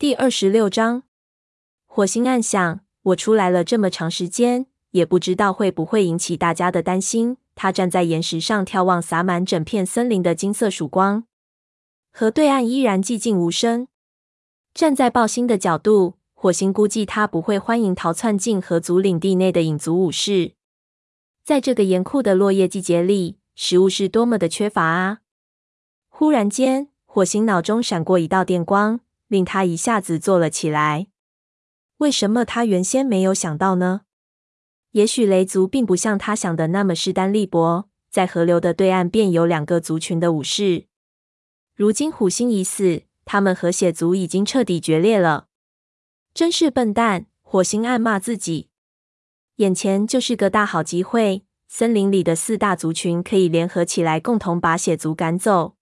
第二十六章，火星暗想：我出来了这么长时间，也不知道会不会引起大家的担心。他站在岩石上眺望洒满整片森林的金色曙光，河对岸依然寂静无声。站在豹星的角度，火星估计他不会欢迎逃窜进河族领地内的影族武士。在这个严酷的落叶季节里，食物是多么的缺乏啊！忽然间，火星脑中闪过一道电光，令他一下子坐了起来。为什么他原先没有想到呢？也许雷族并不像他想的那么势单力薄，在河流的对岸便有两个族群的武士。如今虎星已死，他们和血族已经彻底决裂了。真是笨蛋！火星暗骂自己。眼前就是个大好机会，森林里的四大族群可以联合起来，共同把血族赶走。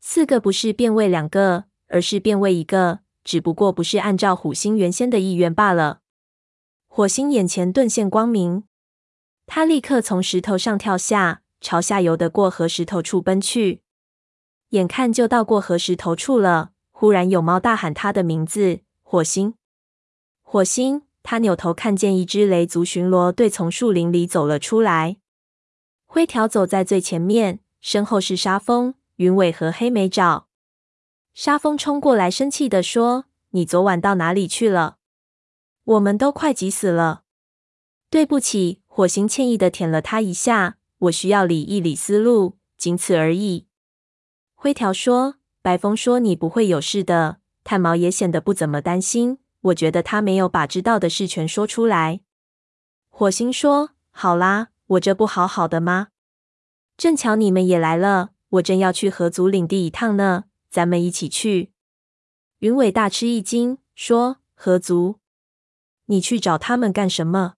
四个不是变为两个，而是变为一个，只不过不是按照虎星原先的意愿罢了。火星眼前顿现光明，他立刻从石头上跳下，朝下游的过河石头处奔去。眼看就到过河石头处了，忽然有猫大喊他的名字：“火星！火星！”他扭头看见一只雷族巡逻队从树林里走了出来。灰条走在最前面，身后是沙风、云尾和黑莓爪。沙风冲过来，生气地说：“你昨晚到哪里去了？”我们都快急死了。对不起，火星歉意的舔了他一下。我需要理一理思路，仅此而已。灰条说：“白风说你不会有事的。”炭毛也显得不怎么担心。我觉得他没有把知道的事全说出来。火星说：“好啦，我这不好好的吗？正巧你们也来了，我正要去河族领地一趟呢。咱们一起去。”云伟大吃一惊，说：“何族？”你去找他们干什么？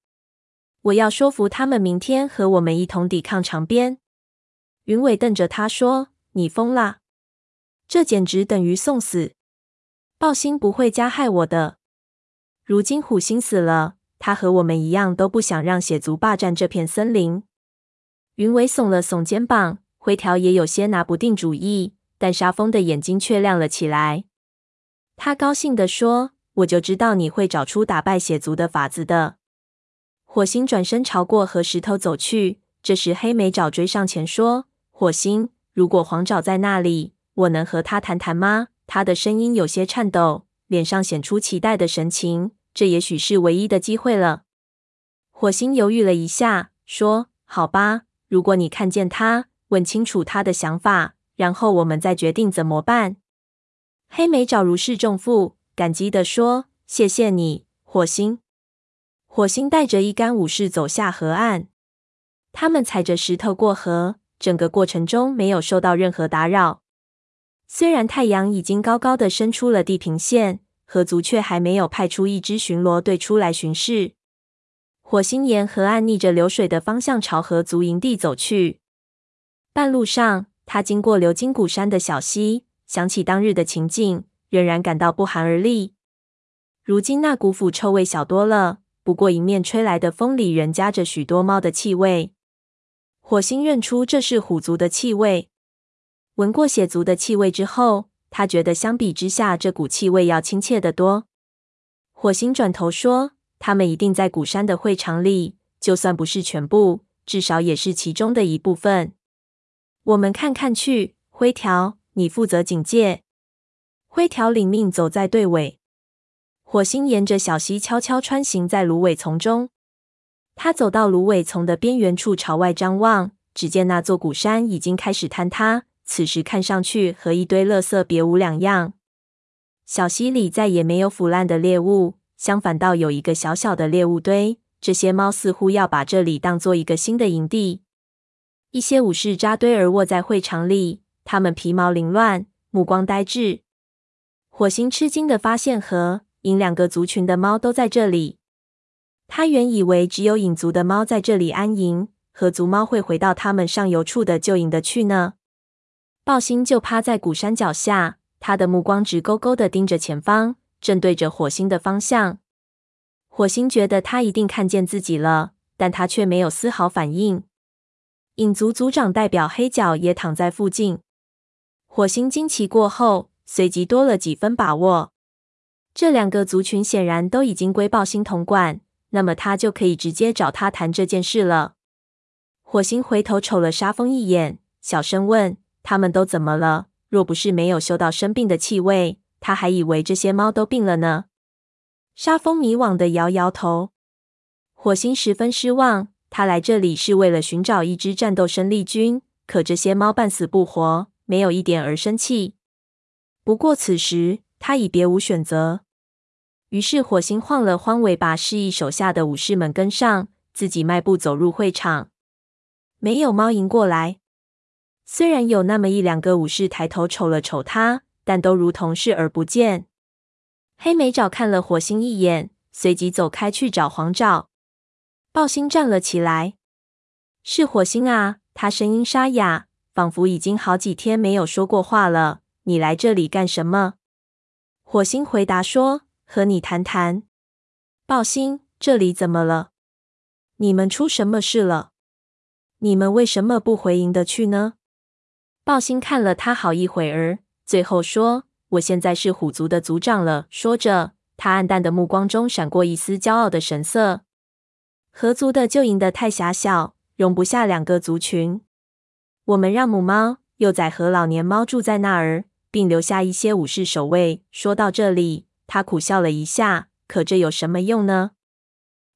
我要说服他们明天和我们一同抵抗长鞭。云伟瞪着他说：“你疯啦！这简直等于送死。暴星不会加害我的。如今虎星死了，他和我们一样都不想让血族霸占这片森林。”云伟耸了耸肩膀，灰条也有些拿不定主意，但沙风的眼睛却亮了起来。他高兴地说。我就知道你会找出打败血族的法子的。火星转身朝过河石头走去，这时黑莓爪追上前说：“火星，如果黄爪在那里，我能和他谈谈吗？”他的声音有些颤抖，脸上显出期待的神情。这也许是唯一的机会了。火星犹豫了一下，说：“好吧，如果你看见他，问清楚他的想法，然后我们再决定怎么办。”黑莓爪如释重负。感激地说：“谢谢你，火星。”火星带着一干武士走下河岸，他们踩着石头过河，整个过程中没有受到任何打扰。虽然太阳已经高高的升出了地平线，河族却还没有派出一支巡逻队出来巡视。火星沿河岸逆着流水的方向朝河族营地走去。半路上，他经过流经古山的小溪，想起当日的情景。仍然感到不寒而栗。如今那股腐臭味小多了，不过迎面吹来的风里仍夹着许多猫的气味。火星认出这是虎族的气味。闻过血族的气味之后，他觉得相比之下，这股气味要亲切得多。火星转头说：“他们一定在古山的会场里，就算不是全部，至少也是其中的一部分。我们看看去。灰条，你负责警戒。”灰条领命走在队尾，火星沿着小溪悄悄穿行在芦苇丛中。他走到芦苇丛的边缘处，朝外张望，只见那座古山已经开始坍塌，此时看上去和一堆垃圾别无两样。小溪里再也没有腐烂的猎物，相反倒有一个小小的猎物堆。这些猫似乎要把这里当做一个新的营地。一些武士扎堆而卧在会场里，他们皮毛凌乱，目光呆滞。火星吃惊的发现，河影两个族群的猫都在这里。他原以为只有影族的猫在这里安营，和族猫会回到他们上游处的旧营的去呢。豹星就趴在古山脚下，他的目光直勾勾的盯着前方，正对着火星的方向。火星觉得他一定看见自己了，但他却没有丝毫反应。影族族长代表黑角也躺在附近。火星惊奇过后，随即多了几分把握。这两个族群显然都已经归豹星统管，那么他就可以直接找他谈这件事了。火星回头瞅了沙风一眼，小声问：“他们都怎么了？若不是没有嗅到生病的气味，他还以为这些猫都病了呢。”沙风迷惘的摇摇头。火星十分失望，他来这里是为了寻找一支战斗生力军，可这些猫半死不活，没有一点儿生气。不过此时他已别无选择。于是，火星晃了晃尾巴，示意手下的武士们跟上，自己迈步走入会场。没有猫迎过来，虽然有那么一两个武士抬头瞅了瞅他，但都如同视而不见。黑莓爪看了火星一眼，随即走开去找黄爪。豹星站了起来：“是火星啊！”他声音沙哑，仿佛已经好几天没有说过话了。“你来这里干什么？”火星回答说。和你谈谈，豹星，这里怎么了？你们出什么事了？你们为什么不回营的去呢？豹星看了他好一会儿，最后说：“我现在是虎族的族长了。”说着，他暗淡的目光中闪过一丝骄傲的神色。合族的旧营的太狭小，容不下两个族群。我们让母猫、幼崽和老年猫住在那儿，并留下一些武士守卫。说到这里。他苦笑了一下，可这有什么用呢？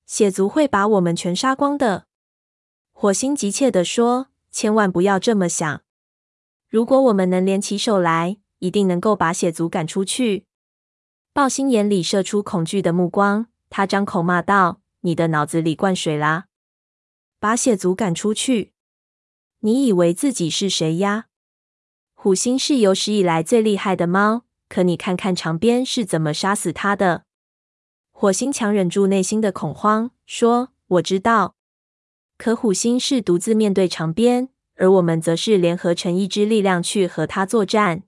血族会把我们全杀光的。火星急切地说：“千万不要这么想。如果我们能联起手来，一定能够把血族赶出去。”豹星眼里射出恐惧的目光，他张口骂道：“你的脑子里灌水啦！把血族赶出去？你以为自己是谁呀？虎星是有史以来最厉害的猫。”可你看看长鞭是怎么杀死他的？火星强忍住内心的恐慌，说：“我知道。可虎星是独自面对长鞭，而我们则是联合成一支力量去和他作战。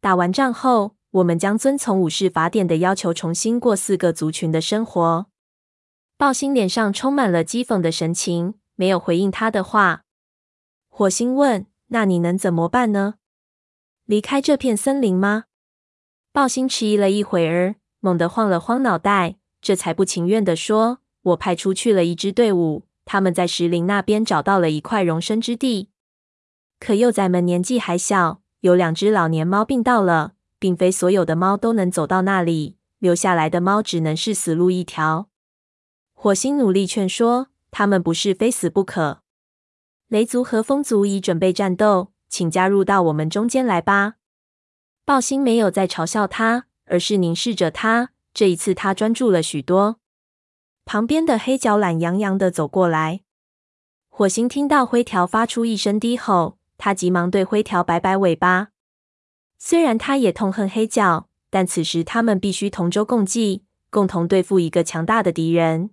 打完仗后，我们将遵从武士法典的要求，重新过四个族群的生活。”豹星脸上充满了讥讽的神情，没有回应他的话。火星问：“那你能怎么办呢？离开这片森林吗？”豹星迟疑了一会儿，猛地晃了晃脑袋，这才不情愿地说：“我派出去了一支队伍，他们在石林那边找到了一块容身之地。可幼崽们年纪还小，有两只老年猫病倒了，并非所有的猫都能走到那里，留下来的猫只能是死路一条。”火星努力劝说：“他们不是非死不可。雷族和风族已准备战斗，请加入到我们中间来吧。”豹星没有再嘲笑他，而是凝视着他。这一次，他专注了许多。旁边的黑角懒洋洋地走过来。火星听到灰条发出一声低吼，他急忙对灰条摆摆尾巴。虽然他也痛恨黑角，但此时他们必须同舟共济，共同对付一个强大的敌人。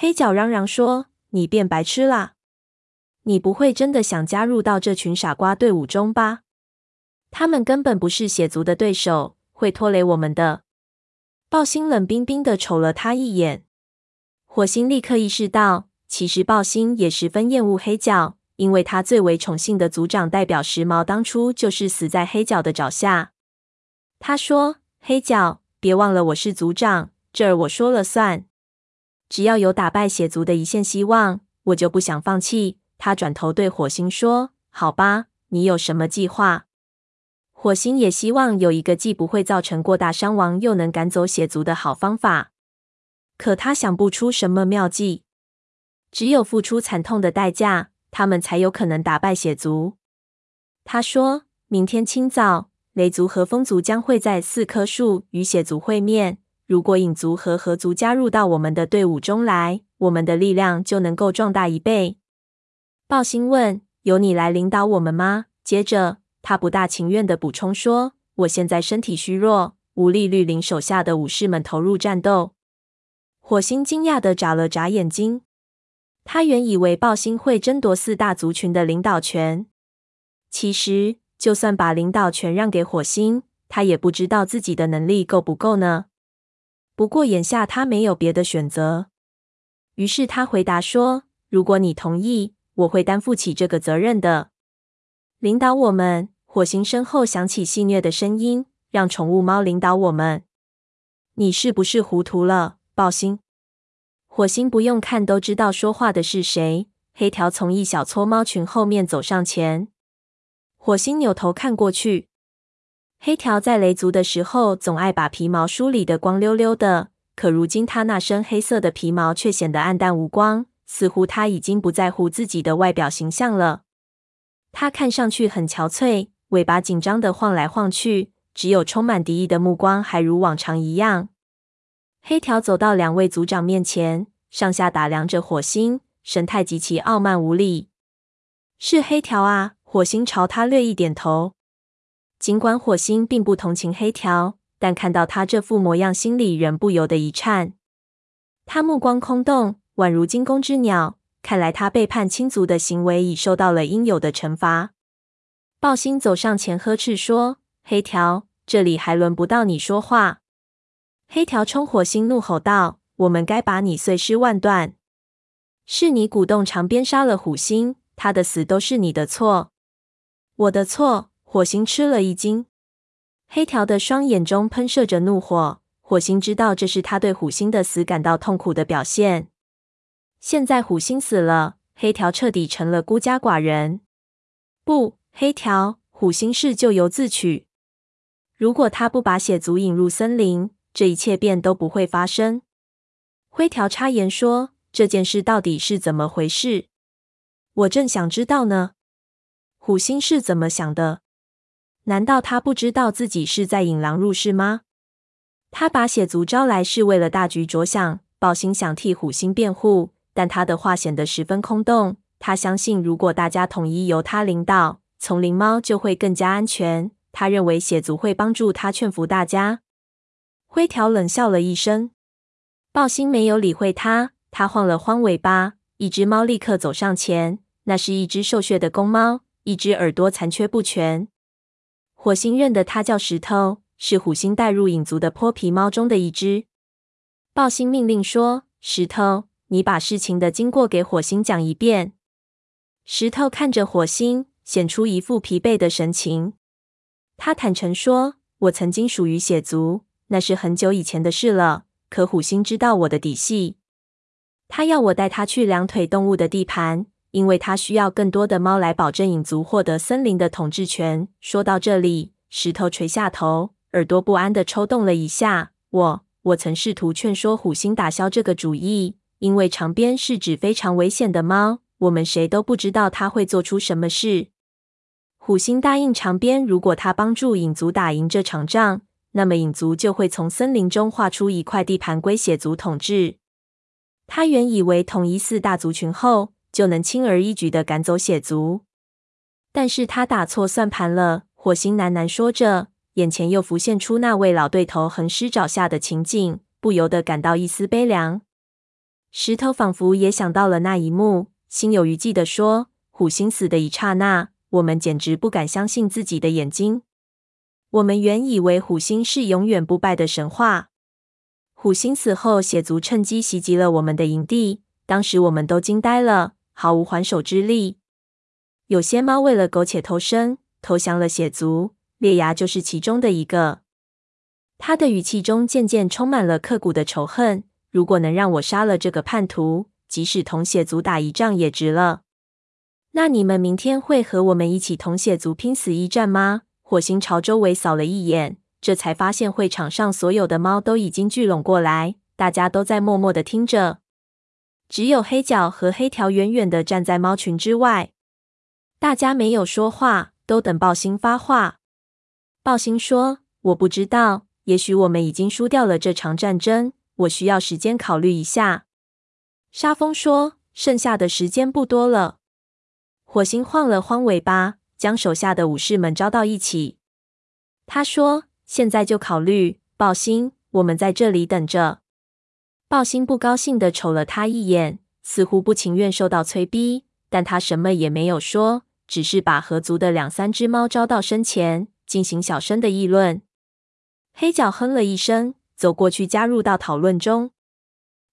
黑角嚷嚷说：“你变白痴啦！你不会真的想加入到这群傻瓜队伍中吧？”他们根本不是血族的对手，会拖累我们的。暴星冷冰冰的瞅了他一眼。火星立刻意识到，其实暴星也十分厌恶黑角，因为他最为宠幸的族长代表时髦当初就是死在黑角的爪下。他说：“黑角，别忘了我是族长，这儿我说了算。只要有打败血族的一线希望，我就不想放弃。”他转头对火星说：“好吧，你有什么计划？”火星也希望有一个既不会造成过大伤亡，又能赶走血族的好方法，可他想不出什么妙计。只有付出惨痛的代价，他们才有可能打败血族。他说：“明天清早，雷族和风族将会在四棵树与血族会面。如果影族和河族加入到我们的队伍中来，我们的力量就能够壮大一倍。”豹星问：“由你来领导我们吗？”接着。他不大情愿地补充说：“我现在身体虚弱，无力率领手下的武士们投入战斗。”火星惊讶地眨了眨眼睛。他原以为豹星会争夺四大族群的领导权。其实，就算把领导权让给火星，他也不知道自己的能力够不够呢。不过眼下他没有别的选择，于是他回答说：“如果你同意，我会担负起这个责任的。”领导我们，火星身后响起戏谑的声音，让宠物猫领导我们。你是不是糊涂了，爆星？火星不用看都知道说话的是谁。黑条从一小撮猫群后面走上前，火星扭头看过去。黑条在雷族的时候总爱把皮毛梳理得光溜溜的，可如今他那身黑色的皮毛却显得黯淡无光，似乎他已经不在乎自己的外表形象了。他看上去很憔悴，尾巴紧张的晃来晃去，只有充满敌意的目光还如往常一样。黑条走到两位族长面前，上下打量着火星。神态极其傲慢无礼。是黑条啊！火星朝他略一点头。尽管火星并不同情黑条，但看到他这副模样，心里仍不由得一颤。他目光空洞，宛如惊弓之鸟。看来他背叛亲族的行为已受到了应有的惩罚。暴星走上前呵斥说：“黑条，这里还轮不到你说话。”黑条冲火星怒吼道：“我们该把你碎尸万段！”是你鼓动长鞭杀了虎星，他的死都是你的错。我的错？火星吃了一惊，黑条的双眼中喷射着怒火。火星知道这是他对虎星的死感到痛苦的表现。现在虎星死了，黑条彻底成了孤家寡人。不，黑条，虎星是咎由自取。如果他不把血族引入森林，这一切便都不会发生。灰条插言说。这件事到底是怎么回事？我正想知道呢。虎星是怎么想的？难道他不知道自己是在引狼入室吗？他把血族招来是为了大局着想。爆星想替虎星辩护，但他的话显得十分空洞。他相信，如果大家统一由他领导，丛林猫就会更加安全。他认为血族会帮助他劝服大家。灰条冷笑了一声，暴星没有理会他。他晃了晃尾巴，一只猫立刻走上前。那是一只瘦削的公猫，一只耳朵残缺不全。火星认得它叫石头，是虎星带入影族的泼皮猫中的一只。爆星命令说：“石头，你把事情的经过给火星讲一遍。”石头看着火星，显出一副疲惫的神情。他坦诚说：“我曾经属于血族，那是很久以前的事了。可虎星知道我的底细。”他要我带他去两腿动物的地盘，因为他需要更多的猫来保证影族获得森林的统治权。说到这里，石头垂下头，耳朵不安地抽动了一下。我我曾试图劝说虎星打消这个主意，因为长鞭是指非常危险的猫，我们谁都不知道他会做出什么事。虎星答应长鞭，如果他帮助影族打赢这场仗，那么影族就会从森林中划出一块地盘归血族统治。他原以为统一四大族群后，就能轻而易举的赶走血族，但是他打错算盘了。火星喃喃说着，眼前又浮现出那位老对头横尸沼下的情景，不由得感到一丝悲凉。石头仿佛也想到了那一幕，心有余悸地说：“虎星死的一刹那，我们简直不敢相信自己的眼睛。我们原以为虎星是永远不败的神话。”虎星死后，血族趁机袭击了我们的营地。当时我们都惊呆了，毫无还手之力。有些猫为了苟且偷生，投降了血族，烈牙就是其中的一个。他的语气中渐渐充满了刻骨的仇恨。如果能让我杀了这个叛徒，即使同血族打一仗也值了。那你们明天会和我们一起同血族拼死一战吗？火星朝周围扫了一眼。这才发现会场上所有的猫都已经聚拢过来，大家都在默默的听着。只有黑角和黑条远远的站在猫群之外。大家没有说话，都等爆星发话。爆星说：“我不知道，也许我们已经输掉了这场战争。我需要时间考虑一下。”沙风说：“剩下的时间不多了。”火星晃了晃尾巴，将手下的武士们招到一起。他说。现在就考虑，爆星，我们在这里等着。豹星不高兴地瞅了他一眼，似乎不情愿受到催逼，但他什么也没有说，只是把合族的两三只猫招到身前，进行小声的议论。黑角哼了一声，走过去加入到讨论中。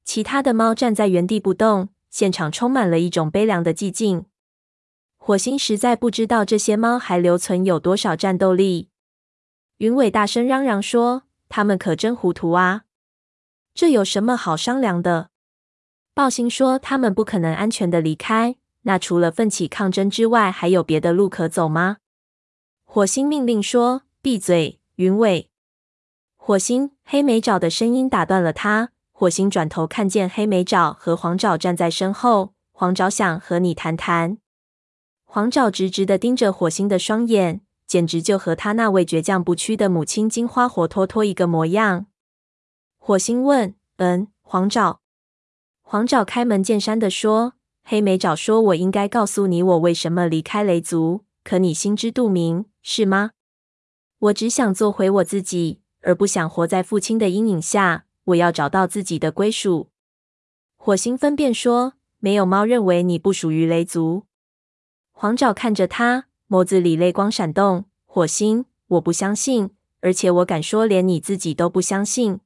其他的猫站在原地不动，现场充满了一种悲凉的寂静。火星实在不知道这些猫还留存有多少战斗力。云尾大声嚷嚷说：“他们可真糊涂啊！这有什么好商量的？暴星说：“他们不可能安全的离开。那除了奋起抗争之外，还有别的路可走吗？”火星命令说：“闭嘴，云尾。”火星黑莓爪的声音打断了他。火星转头看见黑莓爪和黄爪站在身后。黄爪想和你谈谈。黄爪直直的盯着火星的双眼，简直就和他那位倔强不屈的母亲金花活脱脱一个模样。火星问：“嗯，黄爪？”黄爪开门见山的说：“黑莓爪说，我应该告诉你我为什么离开雷族，可你心知肚明，是吗？我只想做回我自己，而不想活在父亲的阴影下。我要找到自己的归属。”火星分辨说。没有猫认为你不属于雷族。黄爪看着他，眸子里泪光闪动。火星，我不相信，而且我敢说，连你自己都不相信。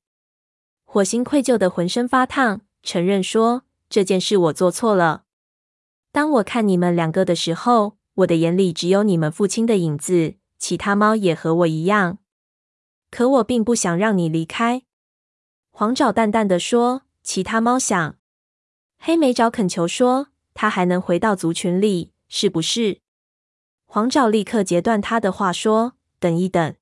火星愧疚的浑身发烫，承认说，这件事我做错了。当我看你们两个的时候，我的眼里只有你们父亲的影子，其他猫也和我一样。可我并不想让你离开。黄爪淡淡的说，其他猫想。黑莓爪恳求说：“他还能回到族群里，是不是？”黄爪立刻截断他的话，说：“等一等，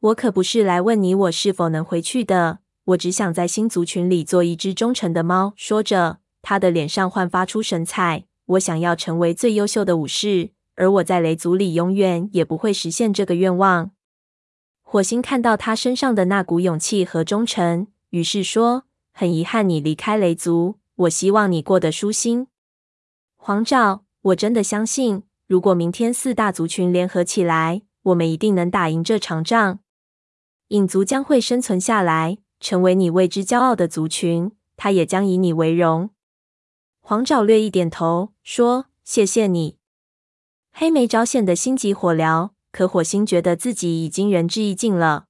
我可不是来问你我是否能回去的。我只想在新族群里做一只忠诚的猫。”说着，他的脸上焕发出神采。我想要成为最优秀的武士，而我在雷族里永远也不会实现这个愿望。火星看到他身上的那股勇气和忠诚，于是说：“很遗憾，你离开雷族。”我希望你过得舒心，黄爪。我真的相信，如果明天四大族群联合起来，我们一定能打赢这场仗。影族将会生存下来，成为你为之骄傲的族群，他也将以你为荣。黄爪略一点头，说：“谢谢你。”黑莓爪显得心急火燎，可火星觉得自己已经仁至义尽了。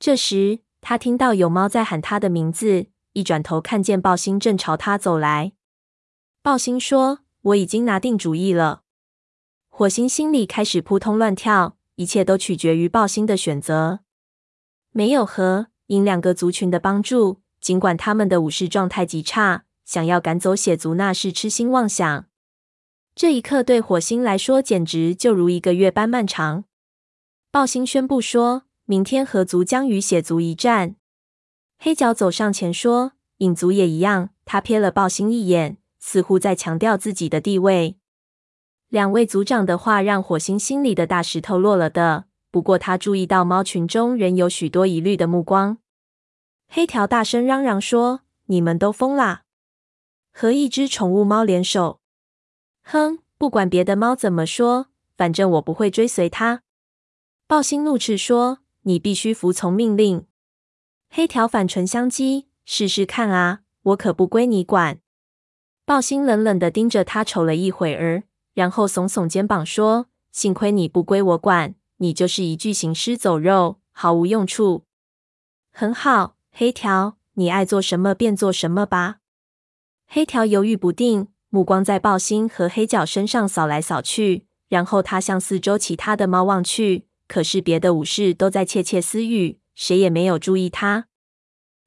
这时，他听到有猫在喊他的名字。一转头，看见豹星正朝他走来。豹星说：“我已经拿定主意了。”火星心里开始扑通乱跳，一切都取决于豹星的选择。没有和因两个族群的帮助，尽管他们的武士状态极差，想要赶走血族那是痴心妄想。这一刻对火星来说，简直就如一个月般漫长。暴星宣布说：“明天河族将与血族一战。”黑角走上前说：“影族也一样。”他瞥了暴星一眼，似乎在强调自己的地位。两位族长的话让火星心里的大石头落了的。不过他注意到猫群中仍有许多疑虑的目光。黑条大声嚷嚷说：“你们都疯啦！和一只宠物猫联手？哼，不管别的猫怎么说，反正我不会追随他。”豹星怒斥说：“你必须服从命令。”黑条反唇相讥：“试试看啊，我可不归你管。”豹星冷冷的盯着他瞅了一会儿，然后耸耸肩膀说：“幸亏你不归我管，你就是一具行尸走肉，毫无用处。”很好，黑条，你爱做什么便做什么吧。黑条犹豫不定，目光在豹星和黑角身上扫来扫去，然后他向四周其他的猫望去，可是别的武士都在窃窃私语。谁也没有注意他，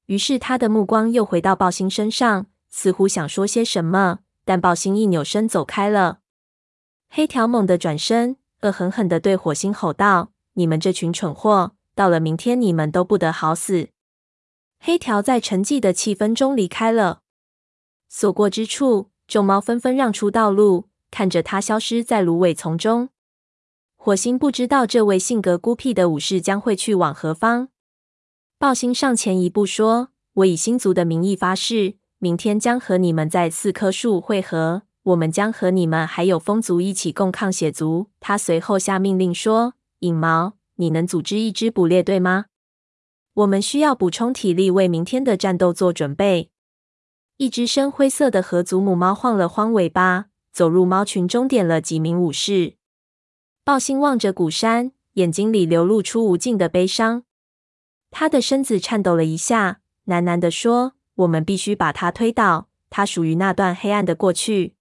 于是他的目光又回到豹星身上，似乎想说些什么，但豹星一扭身走开了。黑条猛地转身，恶狠狠地对火星吼道：“你们这群蠢货，到了明天你们都不得好死！”黑条在沉寂的气氛中离开了。所过之处，众猫纷纷让出道路，看着他消失在芦苇丛中。火星不知道这位性格孤僻的武士将会去往何方。暴星上前一步说：“我以星族的名义发誓，明天将和你们在四棵树会合。我们将和你们还有风族一起共抗血族。”他随后下命令说：“影毛，你能组织一支捕猎队吗？我们需要补充体力，为明天的战斗做准备。”一只深灰色的河族母猫晃了晃尾巴，走入猫群中，点了几名武士。暴星望着鼓山，眼睛里流露出无尽的悲伤。他的身子颤抖了一下，喃喃地说：“我们必须把他推倒，他属于那段黑暗的过去。”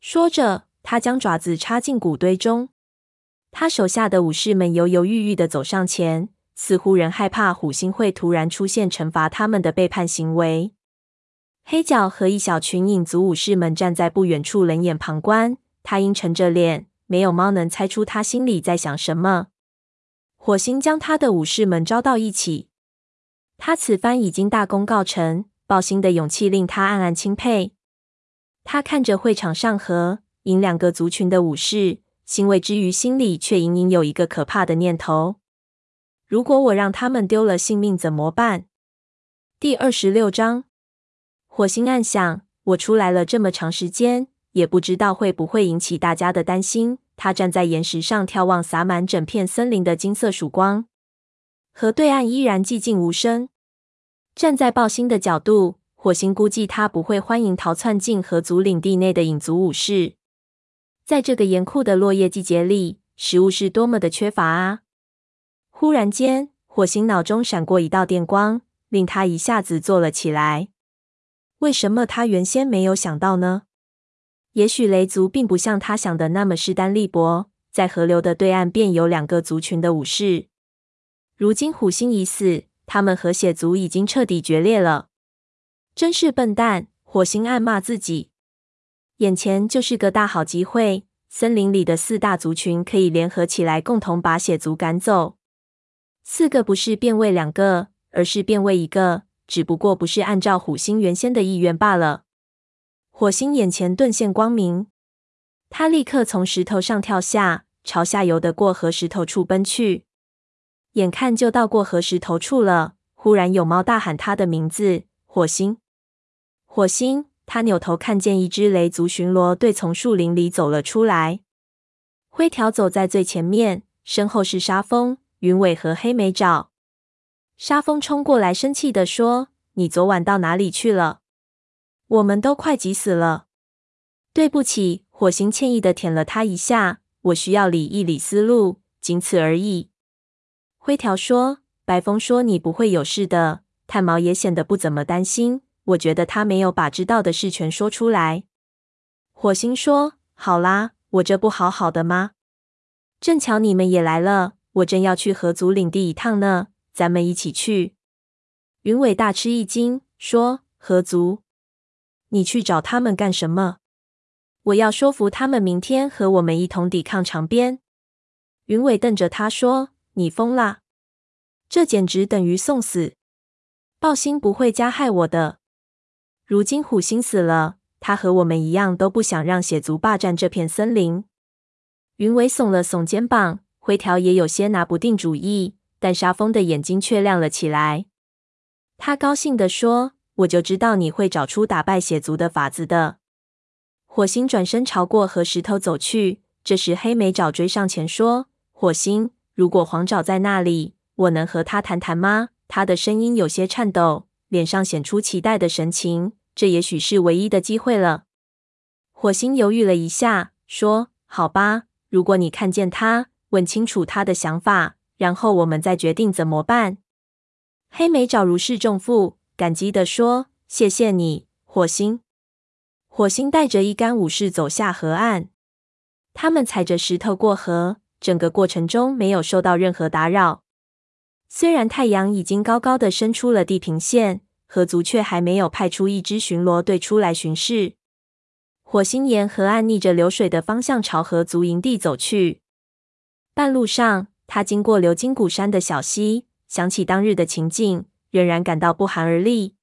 说着，他将爪子插进骨堆中。他手下的武士们犹犹豫豫地走上前，似乎仍害怕虎星会突然出现，惩罚他们的背叛行为。黑角和一小群影族武士们站在不远处冷眼旁观，他阴沉着脸，没有猫能猜出他心里在想什么。火星将他的武士们招到一起，他此番已经大功告成，爆星的勇气令他暗暗钦佩。他看着会场上和影两个族群的武士，欣慰之余，心里却隐隐有一个可怕的念头：如果我让他们丢了性命，怎么办？第二十六章。火星暗想：“我出来了这么长时间，也不知道会不会引起大家的担心。”他站在岩石上眺望洒满整片森林的金色曙光，河对岸依然寂静无声。站在爆星的角度，火星估计他不会欢迎逃窜进河族领地内的影族武士。在这个严酷的落叶季节里，食物是多么的缺乏啊！忽然间，火星脑中闪过一道电光，令他一下子坐了起来。为什么他原先没有想到呢？也许雷族并不像他想的那么势单力薄，在河流的对岸便有两个族群的武士。如今虎星已死，他们和血族已经彻底决裂了。真是笨蛋！火星暗骂自己。眼前就是个大好机会，森林里的四大族群可以联合起来，共同把血族赶走。四个不是变为两个，而是变为一个。只不过不是按照火星原先的意愿罢了。火星眼前顿现光明，他立刻从石头上跳下，朝下游的过河石头处奔去。眼看就到过河石头处了，忽然有猫大喊他的名字：“火星！火星！”他扭头看见一只雷族巡逻队从树林里走了出来。灰条走在最前面，身后是沙风、云尾和黑莓爪。沙风冲过来，生气地说：“你昨晚到哪里去了？我们都快急死了。”对不起，火星歉意地舔了他一下。我需要理一理思路，仅此而已。灰条说：“白风说你不会有事的。”炭毛也显得不怎么担心。我觉得他没有把知道的事全说出来。火星说：“好啦，我这不好好的吗？正巧你们也来了，我正要去河族领地一趟呢。”咱们一起去。云伟大吃一惊，说：“河族？你去找他们干什么？”我要说服他们明天和我们一同抵抗长鞭。云伟瞪着他说：“你疯啦！这简直等于送死。暴星不会加害我的。如今虎星死了，他和我们一样都不想让血族霸占这片森林。”云伟耸了耸肩膀，灰条也有些拿不定主意。但沙风的眼睛却亮了起来。他高兴地说：“我就知道你会找出打败血族的法子的。”火星转身朝过河石头走去。这时，黑莓爪追上前说：“火星，如果黄爪在那里，我能和他谈谈吗？”他的声音有些颤抖，脸上显出期待的神情。这也许是唯一的机会了。火星犹豫了一下，说：“好吧，如果你看见他，问清楚他的想法。”然后我们再决定怎么办。黑莓爪如释重负，感激地说：“谢谢你，火星。”火星带着一干武士走下河岸，他们踩着石头过河，整个过程中没有受到任何打扰。虽然太阳已经高高的升出了地平线，河族却还没有派出一支巡逻队出来巡视。火星沿河岸逆着流水的方向朝河族营地走去，半路上。他经过流经鼓山的小溪，想起当日的情景，仍然感到不寒而栗。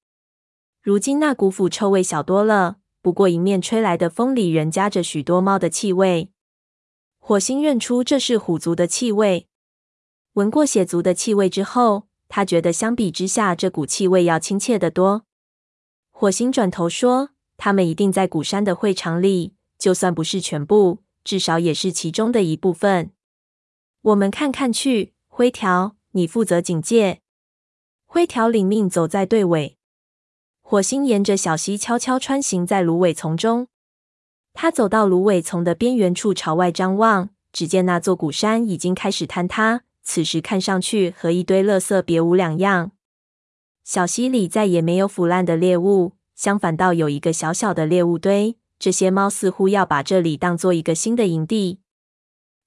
如今那股腐臭味小多了，不过迎面吹来的风里仍夹着许多猫的气味。火星认出这是虎族的气味，闻过血族的气味之后，他觉得相比之下，这股气味要亲切得多。火星转头说：“他们一定在古山的会场里，就算不是全部，至少也是其中的一部分。”我们看看去，灰条，你负责警戒。灰条领命，走在队尾。火星沿着小溪悄悄穿行在芦苇丛中。他走到芦苇丛的边缘处，朝外张望，只见那座古山已经开始坍塌，此时看上去和一堆垃圾别无两样。小溪里再也没有腐烂的猎物，相反倒有一个小小的猎物堆。这些猫似乎要把这里当做一个新的营地。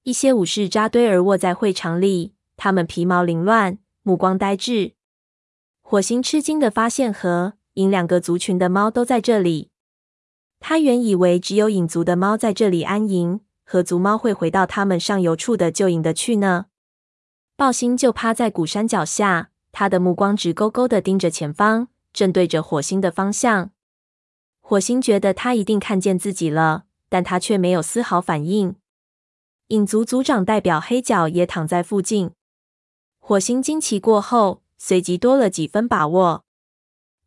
一些武士扎堆而卧在会场里，他们皮毛凌乱，目光呆滞。火星吃惊地发现和影两个族群的猫都在这里。他原以为只有影族的猫在这里安营，和族猫会回到他们上游处的旧营的去呢。豹星就趴在古山脚下，他的目光直勾勾的盯着前方，正对着火星的方向。火星觉得他一定看见自己了，但他却没有丝毫反应。影族族长代表黑角也躺在附近。火星惊奇过后，随即多了几分把握。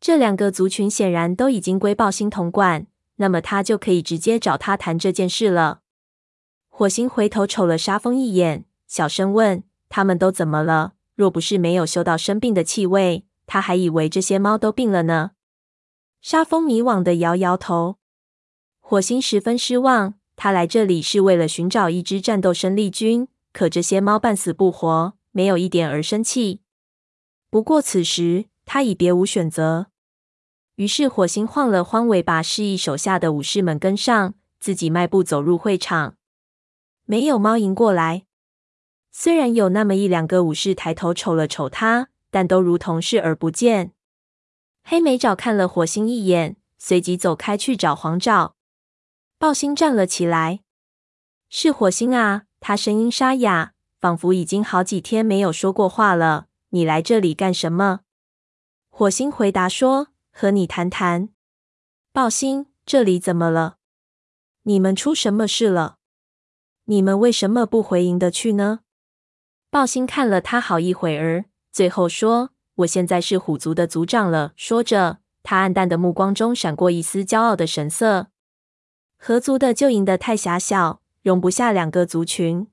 这两个族群显然都已经归豹星统管。那么他就可以直接找他谈这件事了。火星回头瞅了沙风一眼，小声问：“他们都怎么了？若不是没有嗅到生病的气味，他还以为这些猫都病了呢。”沙风迷惘地摇摇头。火星十分失望，他来这里是为了寻找一只战斗生力军，可这些猫半死不活，没有一点儿生气。不过此时他已别无选择。于是，火星晃了晃尾巴，示意手下的武士们跟上，自己迈步走入会场。没有猫迎过来，虽然有那么一两个武士抬头瞅了瞅他，但都如同视而不见。黑莓爪看了火星一眼，随即走开去找黄爪。暴星站了起来：“是火星啊！”他声音沙哑，仿佛已经好几天没有说过话了。“你来这里干什么？”火星回答说。和你谈谈，暴星，这里怎么了？你们出什么事了？你们为什么不回营的去呢？豹星看了他好一会儿，最后说：“我现在是虎族的族长了。”说着，他暗淡的目光中闪过一丝骄傲的神色。合族的旧营的太狭小，容不下两个族群。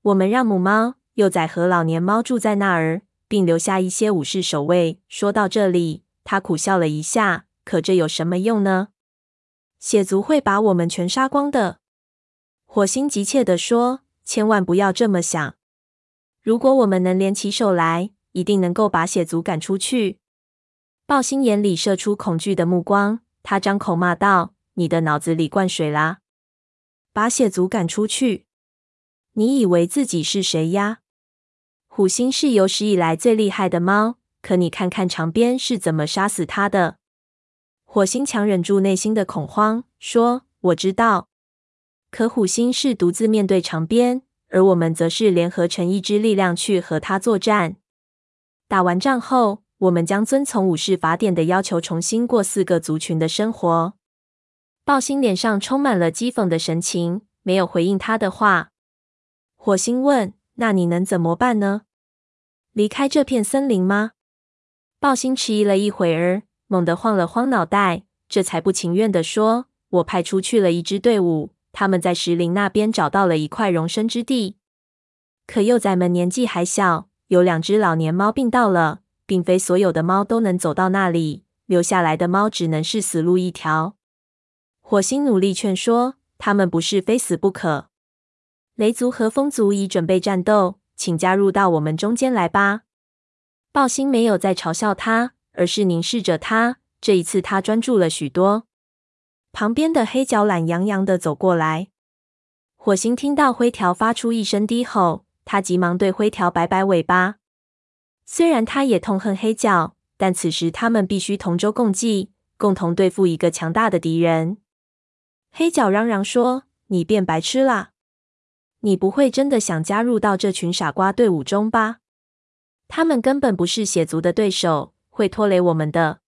我们让母猫、幼崽和老年猫住在那儿，并留下一些武士守卫。说到这里。他苦笑了一下，可这有什么用呢？血族会把我们全杀光的。火星急切地说：“千万不要这么想。如果我们能联起手来，一定能够把血族赶出去。”豹星眼里射出恐惧的目光，他张口骂道：“你的脑子里灌水啦！把血族赶出去？你以为自己是谁呀？虎星是有史以来最厉害的猫。”可你看看长鞭是怎么杀死他的？火星强忍住内心的恐慌，说：“我知道。可虎星是独自面对长鞭，而我们则是联合成一支力量去和他作战。打完仗后，我们将遵从武士法典的要求，重新过四个族群的生活。”暴星脸上充满了讥讽的神情，没有回应他的话。火星问：“那你能怎么办呢？离开这片森林吗？”暴星迟疑了一会儿，猛地晃了晃脑袋，这才不情愿地说：“我派出去了一支队伍，他们在石林那边找到了一块容身之地。可幼崽们年纪还小，有两只老年猫病倒了，并非所有的猫都能走到那里，留下来的猫只能是死路一条。”火星努力劝说：“他们不是非死不可。雷族和风族已准备战斗，请加入到我们中间来吧。”暴星没有再嘲笑他，而是凝视着他。这一次，他专注了许多。旁边的黑角懒洋洋地走过来。火星听到灰条发出一声低吼，他急忙对灰条摆摆尾巴。虽然他也痛恨黑角，但此时他们必须同舟共济，共同对付一个强大的敌人。黑角嚷嚷说：“你变白痴啦！你不会真的想加入到这群傻瓜队伍中吧？”他们根本不是血族的对手，会拖累我们的。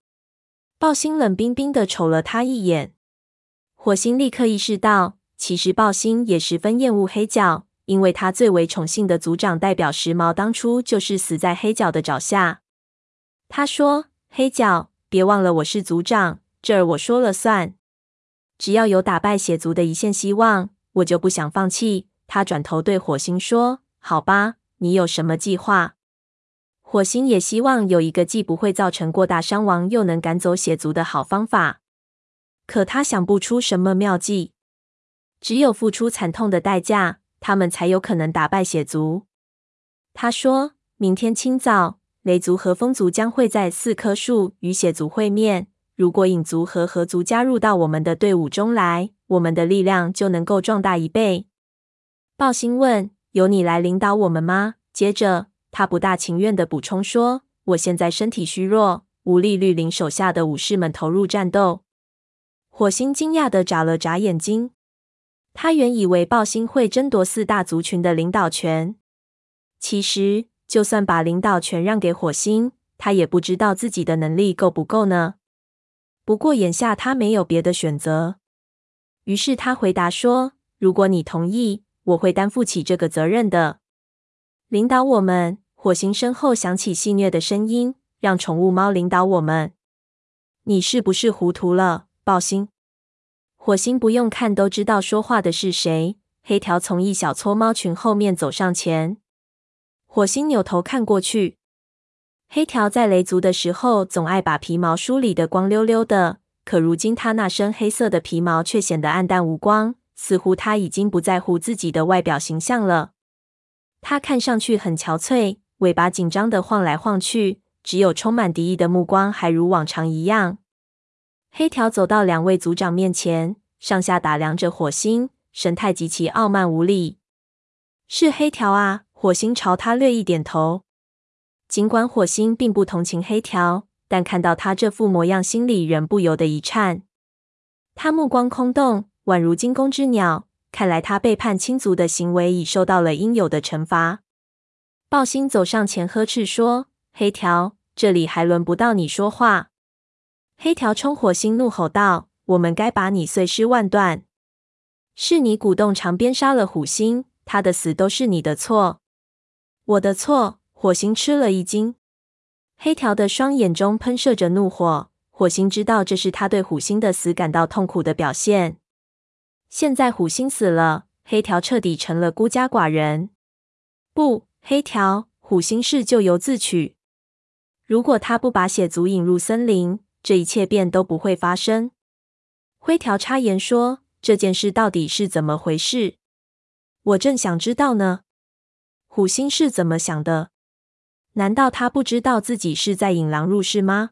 暴星冷冰冰的瞅了他一眼。火星立刻意识到，其实豹星也十分厌恶黑角，因为他最为宠幸的族长代表时髦当初就是死在黑角的爪下。他说：“黑角，别忘了我是族长，这儿我说了算。只要有打败血族的一线希望，我就不想放弃。”他转头对火星说：“好吧，你有什么计划？”火星也希望有一个既不会造成过大伤亡，又能赶走血族的好方法，可他想不出什么妙计。只有付出惨痛的代价，他们才有可能打败血族。他说：“明天清早，雷族和风族将会在四棵树与血族会面。如果影族和河族加入到我们的队伍中来，我们的力量就能够壮大一倍。”豹星问：“由你来领导我们吗？”接着。他不大情愿地补充说：“我现在身体虚弱，无力率领手下的武士们投入战斗。”火星惊讶的眨了眨眼睛。他原以为豹星会争夺四大族群的领导权。其实，就算把领导权让给火星，他也不知道自己的能力够不够呢。不过眼下他没有别的选择，于是他回答说：“如果你同意，我会担负起这个责任的。”领导我们。火星身后响起戏谑的声音：“让宠物猫领导我们？你是不是糊涂了，豹星？”火星不用看都知道说话的是谁。黑条从一小撮猫群后面走上前，火星扭头看过去。黑条在雷族的时候总爱把皮毛梳理得光溜溜的，可如今他那身黑色的皮毛却显得黯淡无光，似乎他已经不在乎自己的外表形象了。他看上去很憔悴，尾巴紧张的晃来晃去，只有充满敌意的目光还如往常一样。黑条走到两位族长面前，上下打量着火星，神态极其傲慢无礼。是黑条啊！火星朝他略一点头。尽管火星并不同情黑条，但看到他这副模样，心里仍不由得一颤。他目光空洞，宛如惊弓之鸟。看来他背叛亲族的行为已受到了应有的惩罚。暴星走上前呵斥说：“黑条，这里还轮不到你说话。”黑条冲火星怒吼道：“我们该把你碎尸万段！是你鼓动长鞭杀了虎星，他的死都是你的错。”我的错！火星吃了一惊。黑条的双眼中喷射着怒火。火星知道这是他对虎星的死感到痛苦的表现。现在虎星死了，黑条彻底成了孤家寡人。不，黑条，虎星是咎由自取。如果他不把血族引入森林，这一切便都不会发生。灰条插言说：“这件事到底是怎么回事？我正想知道呢。虎星是怎么想的？难道他不知道自己是在引狼入室吗？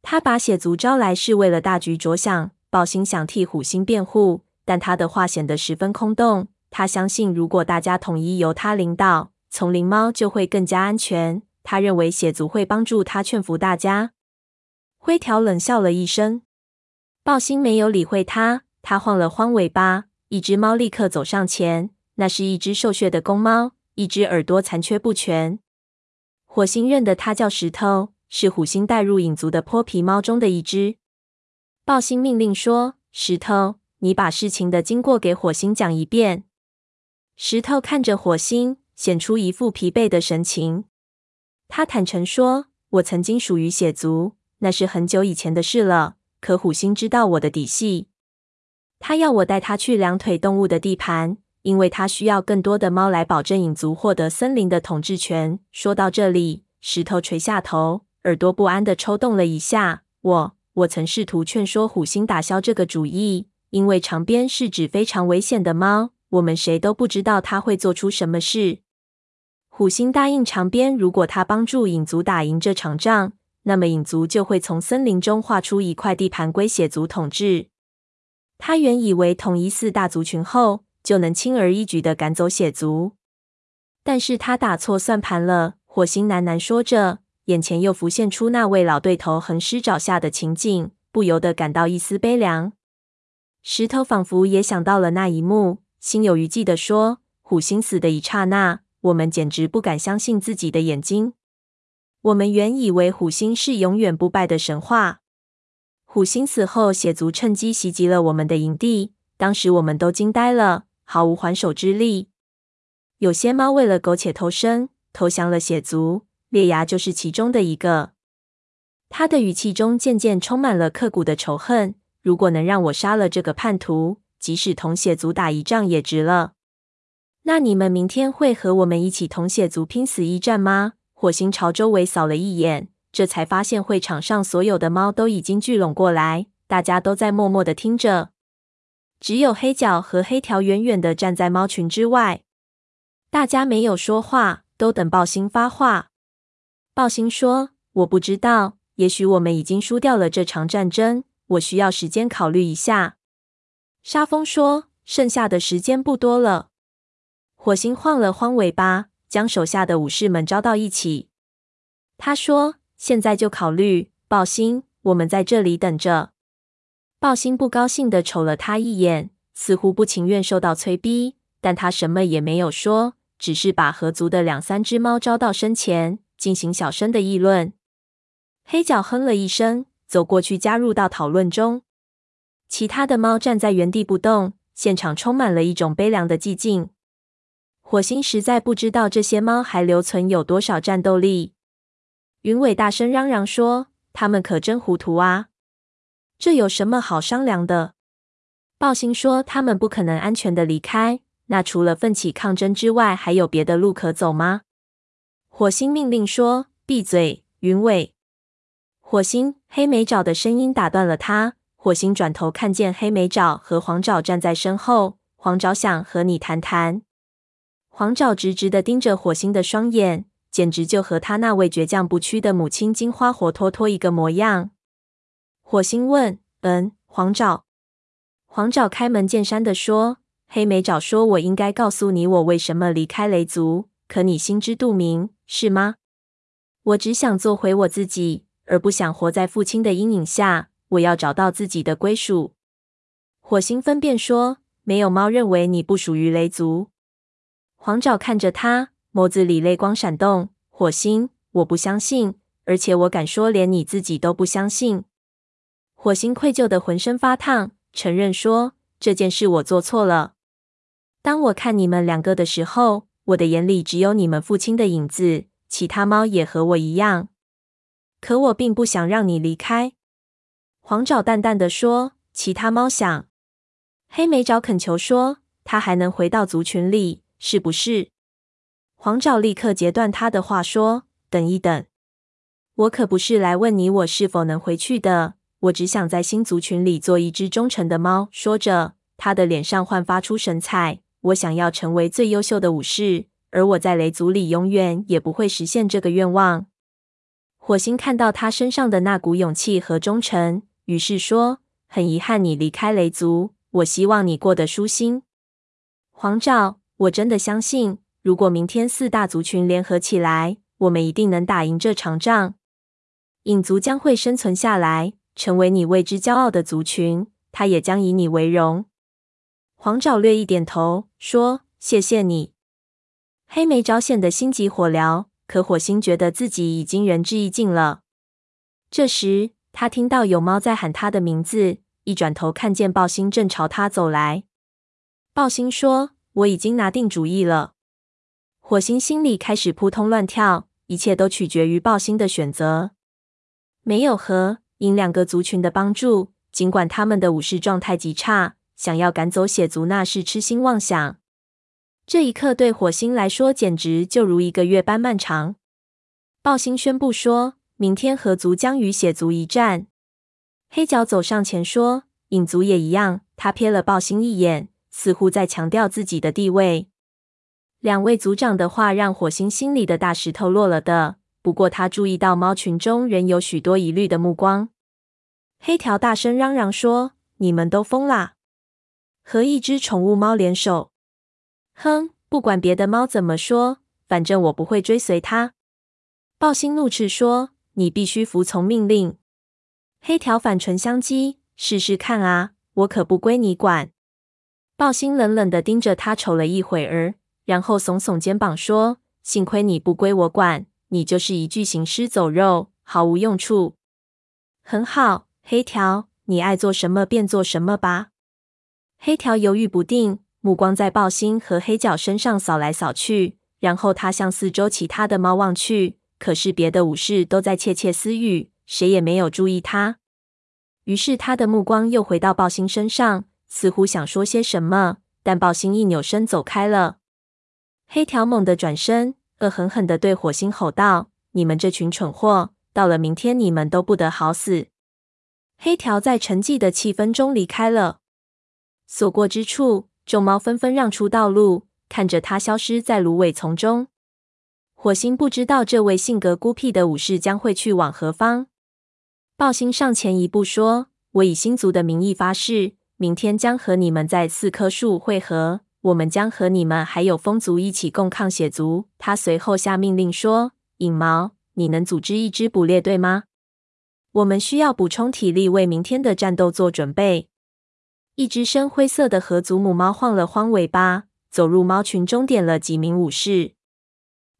他把血族招来是为了大局着想。豹星想替虎星辩护，但他的话显得十分空洞。他相信，如果大家统一由他领导，丛林猫就会更加安全。他认为血族会帮助他劝服大家。灰条冷笑了一声，豹星没有理会他。他晃了晃尾巴，一只猫立刻走上前。那是一只瘦削的公猫，一只耳朵残缺不全。火星认得它叫石头，是虎星带入影族的泼皮猫中的一只。豹星命令说：“石头，你把事情的经过给火星讲一遍。”石头看着火星，显出一副疲惫的神情。他坦诚说：“我曾经属于血族。”那是很久以前的事了。可虎星知道我的底细，他要我带他去两腿动物的地盘，因为他需要更多的猫来保证影族获得森林的统治权。说到这里，石头垂下头，耳朵不安地抽动了一下。我我曾试图劝说虎星打消这个主意，因为长鞭是指非常危险的猫，我们谁都不知道它会做出什么事。虎星答应长鞭，如果他帮助影族打赢这场仗。那么影族就会从森林中划出一块地盘归血族统治。他原以为统一四大族群后就能轻而易举地赶走血族，但是他打错算盘了。火星喃喃说着，眼前又浮现出那位老对头横尸沼下的情景，不由得感到一丝悲凉。石头仿佛也想到了那一幕，心有余悸地说：“虎星死的一刹那，我们简直不敢相信自己的眼睛。”我们原以为虎星是永远不败的神话。虎星死后，血族趁机袭击了我们的营地，当时我们都惊呆了，毫无还手之力。有些猫为了苟且偷生，投降了血族，烈牙就是其中的一个。他的语气中渐渐充满了刻骨的仇恨。如果能让我杀了这个叛徒，即使同血族打一仗也值了。那你们明天会和我们一起同血族拼死一战吗？火星朝周围扫了一眼，这才发现会场上所有的猫都已经聚拢过来，大家都在默默的听着。只有黑角和黑条远远的站在猫群之外。大家没有说话，都等暴星发话。暴星说：“我不知道，也许我们已经输掉了这场战争。我需要时间考虑一下。”沙风说：“剩下的时间不多了。”火星晃了晃尾巴。将手下的武士们招到一起。他说：“现在就考虑，鲍星，我们在这里等着。”鲍星不高兴地瞅了他一眼，似乎不情愿受到催逼，但他什么也没有说，只是把合族的两三只猫招到身前，进行小声的议论。黑角哼了一声，走过去加入到讨论中。其他的猫站在原地不动，现场充满了一种悲凉的寂静。火星实在不知道这些猫还留存有多少战斗力。云尾大声嚷嚷说：“他们可真糊涂啊！这有什么好商量的？”暴星说：“他们不可能安全的离开。那除了奋起抗争之外，还有别的路可走吗？”火星命令说：“闭嘴，云尾！”火星黑莓爪的声音打断了他。火星转头看见黑莓爪和黄爪站在身后。黄爪想和你谈谈。黄爪直直的盯着火星的双眼，简直就和他那位倔强不屈的母亲金花活脱脱一个模样。火星问：“嗯，黄爪？”黄爪开门见山的说：“黑莓爪说，我应该告诉你我为什么离开雷族，可你心知肚明，是吗？我只想做回我自己，而不想活在父亲的阴影下。我要找到自己的归属。”火星分辨说：“没有猫认为你不属于雷族。”黄爪看着他，眸子里泪光闪动。火星，我不相信，而且我敢说，连你自己都不相信。火星愧疚的浑身发烫，承认说：“这件事我做错了。当我看你们两个的时候，我的眼里只有你们父亲的影子，其他猫也和我一样。可我并不想让你离开。”黄爪淡淡的说：“其他猫想。”黑莓爪恳求说：“他还能回到族群里。”是不是？黄爪立刻截断他的话，说：“等一等，我可不是来问你我是否能回去的。我只想在新族群里做一只忠诚的猫。”说着，他的脸上焕发出神采。我想要成为最优秀的武士，而我在雷族里永远也不会实现这个愿望。火星看到他身上的那股勇气和忠诚，于是说：“很遗憾你离开雷族，我希望你过得舒心。”黄爪。我真的相信，如果明天四大族群联合起来，我们一定能打赢这场仗。影族将会生存下来，成为你为之骄傲的族群，他也将以你为荣。黄爪略一点头，说：“谢谢你。”黑莓爪显得心急火燎，可火星觉得自己已经仁至义尽了。这时，他听到有猫在喊他的名字，一转头看见豹星正朝他走来。豹星说。我已经拿定主意了。火星心里开始扑通乱跳，一切都取决于暴星的选择。没有和赢两个族群的帮助，尽管他们的武士状态极差，想要赶走血族那是痴心妄想。这一刻对火星来说简直就如一个月般漫长。暴星宣布说：“明天合族将与血族一战。”黑角走上前说：“影族也一样。”他瞥了暴星一眼。似乎在强调自己的地位。两位族长的话让火星心里的大石头落了的。不过他注意到猫群中仍有许多疑虑的目光。黑条大声嚷嚷说：“你们都疯啦！和一只宠物猫联手？哼，不管别的猫怎么说，反正我不会追随他。”暴星怒斥说：“你必须服从命令。”黑条反唇相讥：“试试看啊，我可不归你管。”豹星冷冷的盯着他瞅了一会儿，然后耸耸肩膀说：“幸亏你不归我管，你就是一具行尸走肉，毫无用处。”很好，黑条，你爱做什么便做什么吧。黑条犹豫不定，目光在豹星和黑角身上扫来扫去，然后他向四周其他的猫望去，可是别的武士都在窃窃私语，谁也没有注意他。于是他的目光又回到豹星身上。似乎想说些什么，但暴星一扭身走开了。黑条猛地转身，恶狠狠地对火星吼道：“你们这群蠢货，到了明天你们都不得好死！”黑条在沉寂的气氛中离开了。所过之处，众猫纷纷让出道路，看着他消失在芦苇丛中。火星不知道这位性格孤僻的武士将会去往何方。暴星上前一步说：“我以星族的名义发誓。”明天将和你们在四棵树会合，我们将和你们还有风族一起共抗血族。”他随后下命令说：“影毛，你能组织一支捕猎队吗？我们需要补充体力，为明天的战斗做准备。”一只深灰色的河族母猫晃了晃尾巴，走入猫群中，点了几名武士。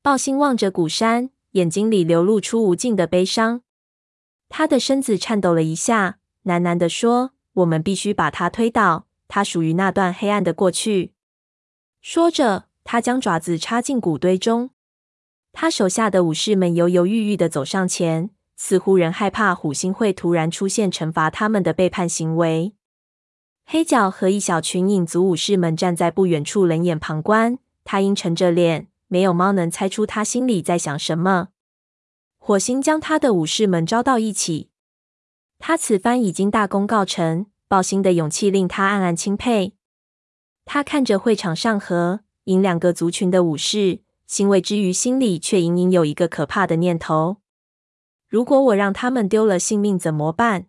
暴星望着鼓山，眼睛里流露出无尽的悲伤。他的身子颤抖了一下，喃喃地说：“我们必须把他推倒。他属于那段黑暗的过去。”说着，他将爪子插进谷堆中。他手下的武士们犹犹豫豫地走上前，似乎仍害怕虎星会突然出现，惩罚他们的背叛行为。黑角和一小群影族武士们站在不远处，冷眼旁观。他阴沉着脸，没有猫能猜出他心里在想什么。火星将他的武士们招到一起，他此番已经大功告成。暴星的勇气令他暗暗钦佩。他看着会场上和影两个族群的武士，欣慰之余，心里却隐隐有一个可怕的念头：如果我让他们丢了性命，怎么办？